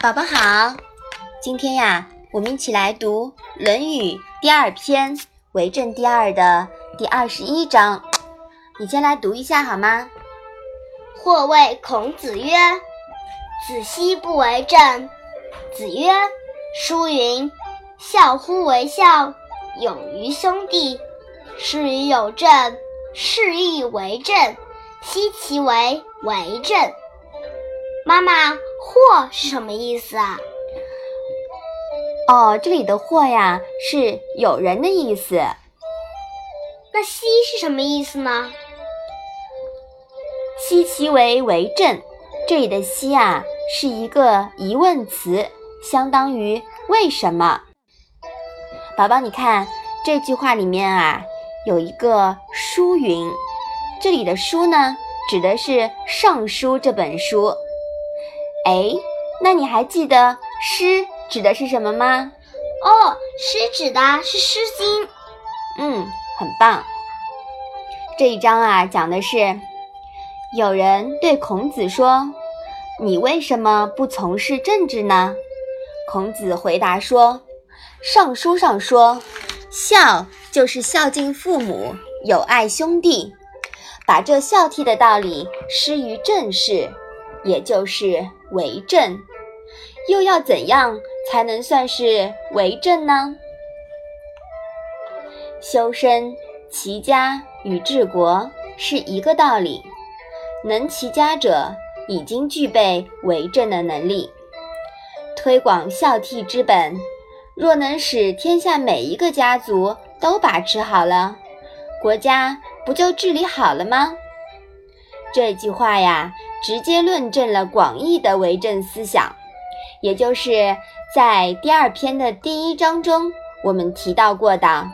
宝宝好，今天呀，我们一起来读《论语》第二篇《为政第二》的第二十一章。你先来读一下好吗？或谓孔子曰：“子奚不为政。”子曰：“书云：孝乎为孝，勇于兄弟。是以有政，是亦为政。奚其为为政？”妈妈，“或”是什么意思啊？哦，这里的“或”呀，是有人的意思。那“奚”是什么意思呢？“奚其为为政”，这里的“奚”啊，是一个疑问词，相当于“为什么”。宝宝，你看这句话里面啊，有一个“书云”，这里的“书”呢，指的是《尚书》这本书。哎，那你还记得诗指的是什么吗？哦，诗指的是《诗经》。嗯，很棒。这一章啊，讲的是有人对孔子说：“你为什么不从事政治呢？”孔子回答说：“尚书上说，孝就是孝敬父母，友爱兄弟，把这孝悌的道理施于政事。”也就是为政，又要怎样才能算是为政呢？修身齐家与治国是一个道理，能齐家者已经具备为政的能力。推广孝悌之本，若能使天下每一个家族都把持好了，国家不就治理好了吗？这句话呀。直接论证了广义的为政思想，也就是在第二篇的第一章中我们提到过的，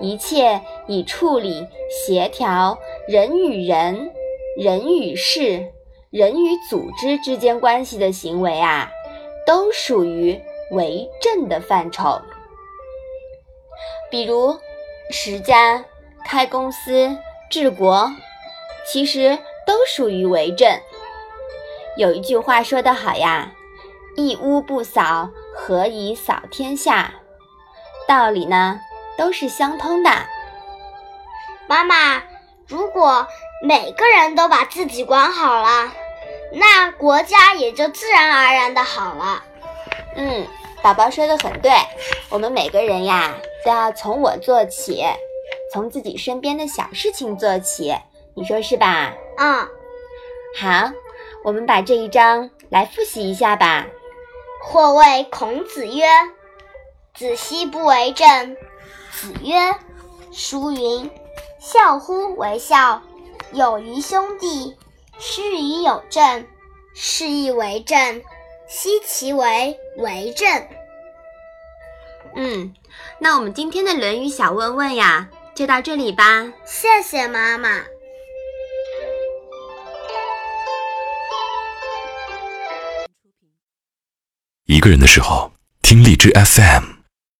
一切以处理、协调人与人、人与事、人与组织之间关系的行为啊，都属于为政的范畴。比如持家、开公司、治国，其实。都属于为政。有一句话说得好呀：“一屋不扫，何以扫天下？”道理呢都是相通的。妈妈，如果每个人都把自己管好了，那国家也就自然而然的好了。嗯，宝宝说的很对。我们每个人呀，都要从我做起，从自己身边的小事情做起。你说是吧？嗯，好，我们把这一章来复习一下吧。或谓孔子曰：“子奚不为政。”子曰：“书云：孝乎为孝，有于兄弟。是以有政，是亦为政。奚其为为政？”嗯，那我们今天的《论语》小问问呀，就到这里吧。谢谢妈妈。一个人的时候，听荔枝 FM。